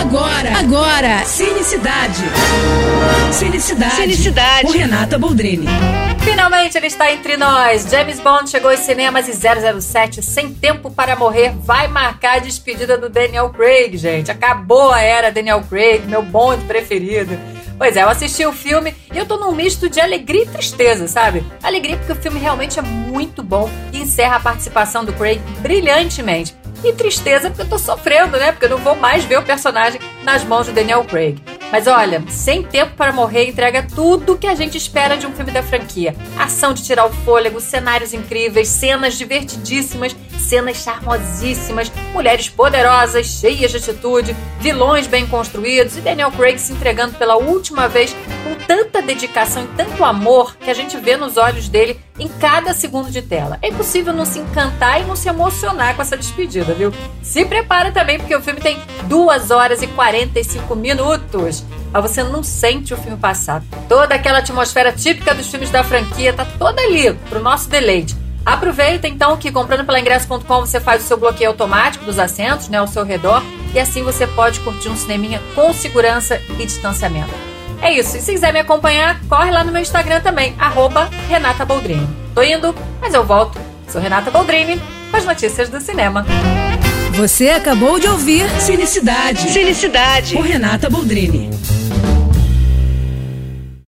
Agora, agora, Cinecidade. Cinecidade. Cinecidade. Com Renata Boldrini. Finalmente ele está entre nós. James Bond chegou aos cinemas e 007, Sem Tempo para Morrer, vai marcar a despedida do Daniel Craig, gente. Acabou a era Daniel Craig, meu Bond preferido. Pois é, eu assisti o filme e eu tô num misto de alegria e tristeza, sabe? Alegria porque o filme realmente é muito bom e encerra a participação do Craig brilhantemente. E tristeza porque eu tô sofrendo, né? Porque eu não vou mais ver o personagem nas mãos do Daniel Craig. Mas olha, Sem Tempo para Morrer entrega tudo que a gente espera de um filme da franquia. Ação de tirar o fôlego, cenários incríveis, cenas divertidíssimas, cenas charmosíssimas, mulheres poderosas, cheias de atitude, vilões bem construídos e Daniel Craig se entregando pela última vez com tanta dedicação e tanto amor que a gente vê nos olhos dele em cada segundo de tela. É impossível não se encantar e não se emocionar com essa despedida, viu? Se prepara também porque o filme tem 2 horas e 45 minutos. Mas você não sente o filme passar. Toda aquela atmosfera típica dos filmes da franquia tá toda ali pro nosso deleite. Aproveita então que comprando pela ingresso.com você faz o seu bloqueio automático dos assentos, né, ao seu redor, e assim você pode curtir um cineminha com segurança e distanciamento. É isso. E se quiser me acompanhar, corre lá no meu Instagram também, arroba Renata Boldrini. Tô indo, mas eu volto. Sou Renata Boldrini com as notícias do cinema. Você acabou de ouvir Cinecidade. Cinecidade. Com Renata Boldrini.